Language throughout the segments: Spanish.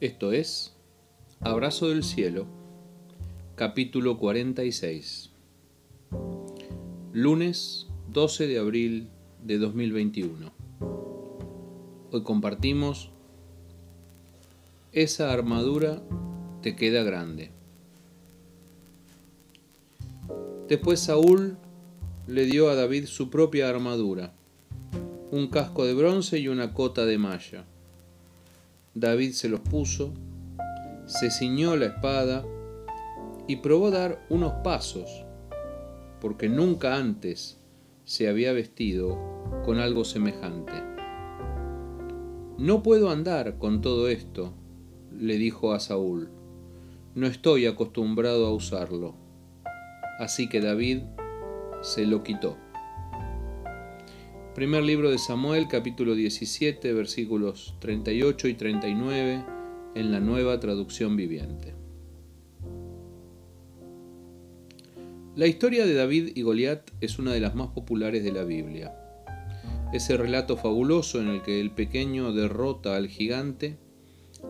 Esto es Abrazo del Cielo, capítulo 46. Lunes 12 de abril de 2021. Hoy compartimos Esa armadura te queda grande. Después Saúl le dio a David su propia armadura, un casco de bronce y una cota de malla. David se los puso, se ciñó la espada y probó dar unos pasos, porque nunca antes se había vestido con algo semejante. No puedo andar con todo esto, le dijo a Saúl. No estoy acostumbrado a usarlo. Así que David se lo quitó. Primer libro de Samuel, capítulo 17, versículos 38 y 39, en la nueva traducción viviente. La historia de David y Goliat es una de las más populares de la Biblia. Ese relato fabuloso en el que el pequeño derrota al gigante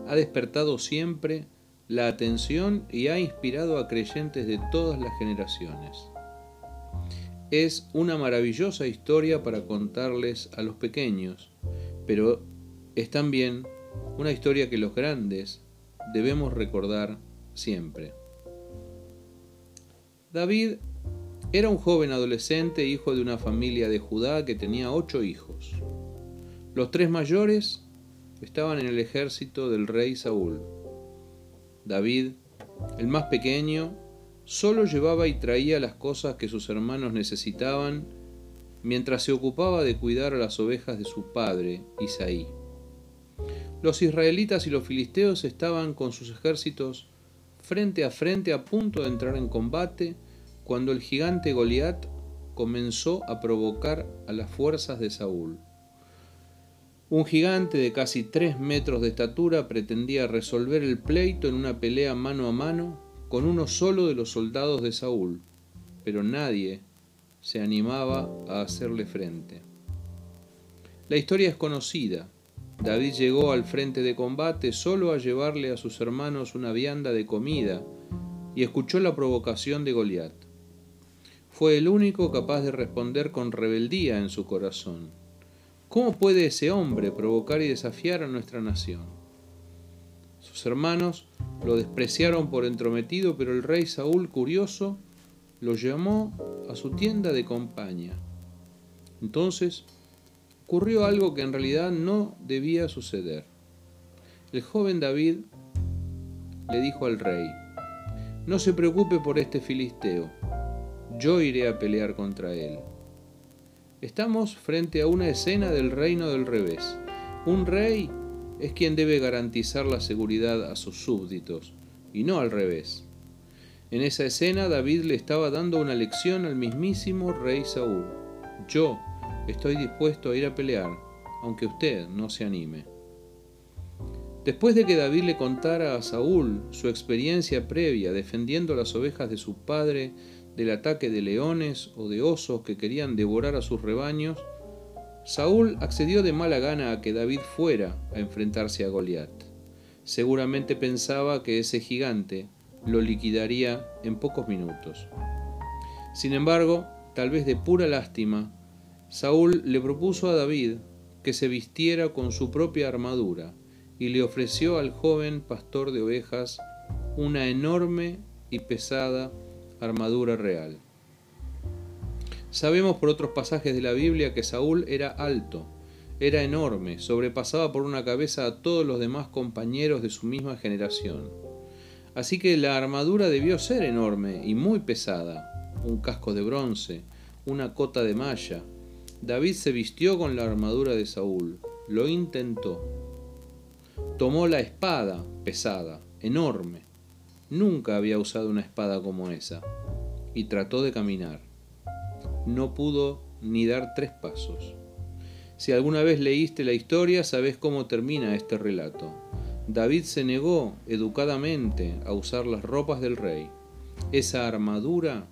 ha despertado siempre la atención y ha inspirado a creyentes de todas las generaciones es una maravillosa historia para contarles a los pequeños, pero es también una historia que los grandes debemos recordar siempre. David era un joven adolescente, hijo de una familia de Judá que tenía ocho hijos. Los tres mayores estaban en el ejército del rey Saúl. David, el más pequeño, solo llevaba y traía las cosas que sus hermanos necesitaban mientras se ocupaba de cuidar a las ovejas de su padre, Isaí. Los israelitas y los filisteos estaban con sus ejércitos frente a frente a punto de entrar en combate cuando el gigante Goliat comenzó a provocar a las fuerzas de Saúl. Un gigante de casi tres metros de estatura pretendía resolver el pleito en una pelea mano a mano con uno solo de los soldados de Saúl, pero nadie se animaba a hacerle frente. La historia es conocida. David llegó al frente de combate solo a llevarle a sus hermanos una vianda de comida y escuchó la provocación de Goliat. Fue el único capaz de responder con rebeldía en su corazón. ¿Cómo puede ese hombre provocar y desafiar a nuestra nación? Sus hermanos lo despreciaron por entrometido, pero el rey Saúl, curioso, lo llamó a su tienda de compañía. Entonces ocurrió algo que en realidad no debía suceder. El joven David le dijo al rey, no se preocupe por este filisteo, yo iré a pelear contra él. Estamos frente a una escena del reino del revés. Un rey es quien debe garantizar la seguridad a sus súbditos, y no al revés. En esa escena David le estaba dando una lección al mismísimo rey Saúl. Yo estoy dispuesto a ir a pelear, aunque usted no se anime. Después de que David le contara a Saúl su experiencia previa defendiendo las ovejas de su padre del ataque de leones o de osos que querían devorar a sus rebaños, Saúl accedió de mala gana a que David fuera a enfrentarse a Goliat. Seguramente pensaba que ese gigante lo liquidaría en pocos minutos. Sin embargo, tal vez de pura lástima, Saúl le propuso a David que se vistiera con su propia armadura y le ofreció al joven pastor de ovejas una enorme y pesada armadura real. Sabemos por otros pasajes de la Biblia que Saúl era alto, era enorme, sobrepasaba por una cabeza a todos los demás compañeros de su misma generación. Así que la armadura debió ser enorme y muy pesada, un casco de bronce, una cota de malla. David se vistió con la armadura de Saúl, lo intentó. Tomó la espada, pesada, enorme. Nunca había usado una espada como esa, y trató de caminar no pudo ni dar tres pasos. Si alguna vez leíste la historia, sabes cómo termina este relato. David se negó educadamente a usar las ropas del rey. Esa armadura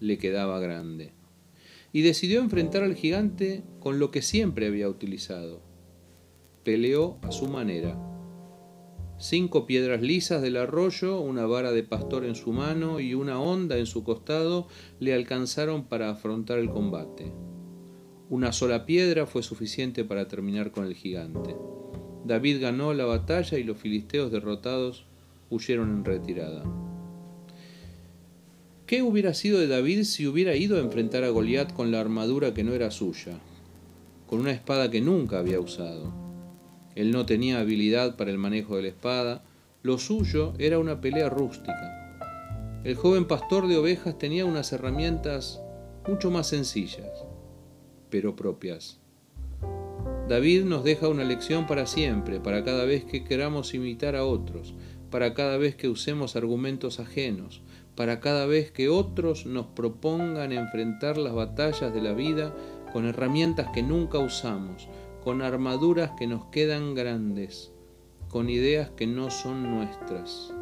le quedaba grande. Y decidió enfrentar al gigante con lo que siempre había utilizado. Peleó a su manera. Cinco piedras lisas del arroyo, una vara de pastor en su mano y una honda en su costado le alcanzaron para afrontar el combate. Una sola piedra fue suficiente para terminar con el gigante. David ganó la batalla y los filisteos derrotados huyeron en retirada. ¿Qué hubiera sido de David si hubiera ido a enfrentar a Goliat con la armadura que no era suya, con una espada que nunca había usado? Él no tenía habilidad para el manejo de la espada, lo suyo era una pelea rústica. El joven pastor de ovejas tenía unas herramientas mucho más sencillas, pero propias. David nos deja una lección para siempre, para cada vez que queramos imitar a otros, para cada vez que usemos argumentos ajenos, para cada vez que otros nos propongan enfrentar las batallas de la vida con herramientas que nunca usamos, con armaduras que nos quedan grandes, con ideas que no son nuestras.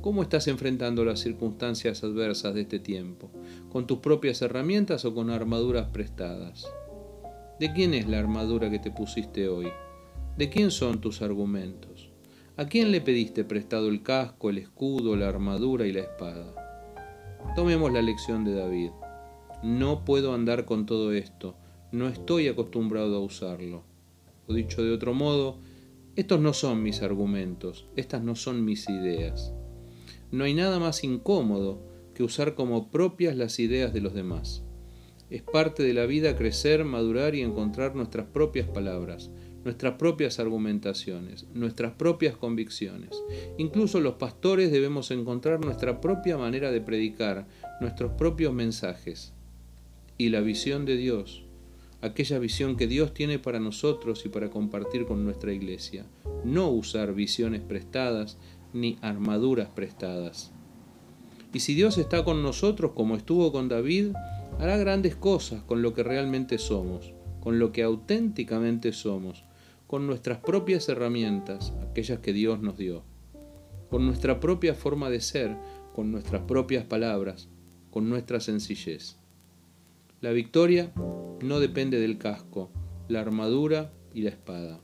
¿Cómo estás enfrentando las circunstancias adversas de este tiempo? ¿Con tus propias herramientas o con armaduras prestadas? ¿De quién es la armadura que te pusiste hoy? ¿De quién son tus argumentos? ¿A quién le pediste prestado el casco, el escudo, la armadura y la espada? Tomemos la lección de David. No puedo andar con todo esto, no estoy acostumbrado a usarlo. O dicho de otro modo, estos no son mis argumentos, estas no son mis ideas. No hay nada más incómodo que usar como propias las ideas de los demás. Es parte de la vida crecer, madurar y encontrar nuestras propias palabras, nuestras propias argumentaciones, nuestras propias convicciones. Incluso los pastores debemos encontrar nuestra propia manera de predicar, nuestros propios mensajes. Y la visión de Dios, aquella visión que Dios tiene para nosotros y para compartir con nuestra iglesia. No usar visiones prestadas ni armaduras prestadas. Y si Dios está con nosotros como estuvo con David, hará grandes cosas con lo que realmente somos, con lo que auténticamente somos, con nuestras propias herramientas, aquellas que Dios nos dio, con nuestra propia forma de ser, con nuestras propias palabras, con nuestra sencillez. La victoria no depende del casco, la armadura y la espada.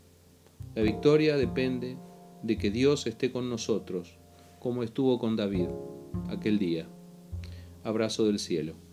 La victoria depende de que Dios esté con nosotros, como estuvo con David aquel día. Abrazo del cielo.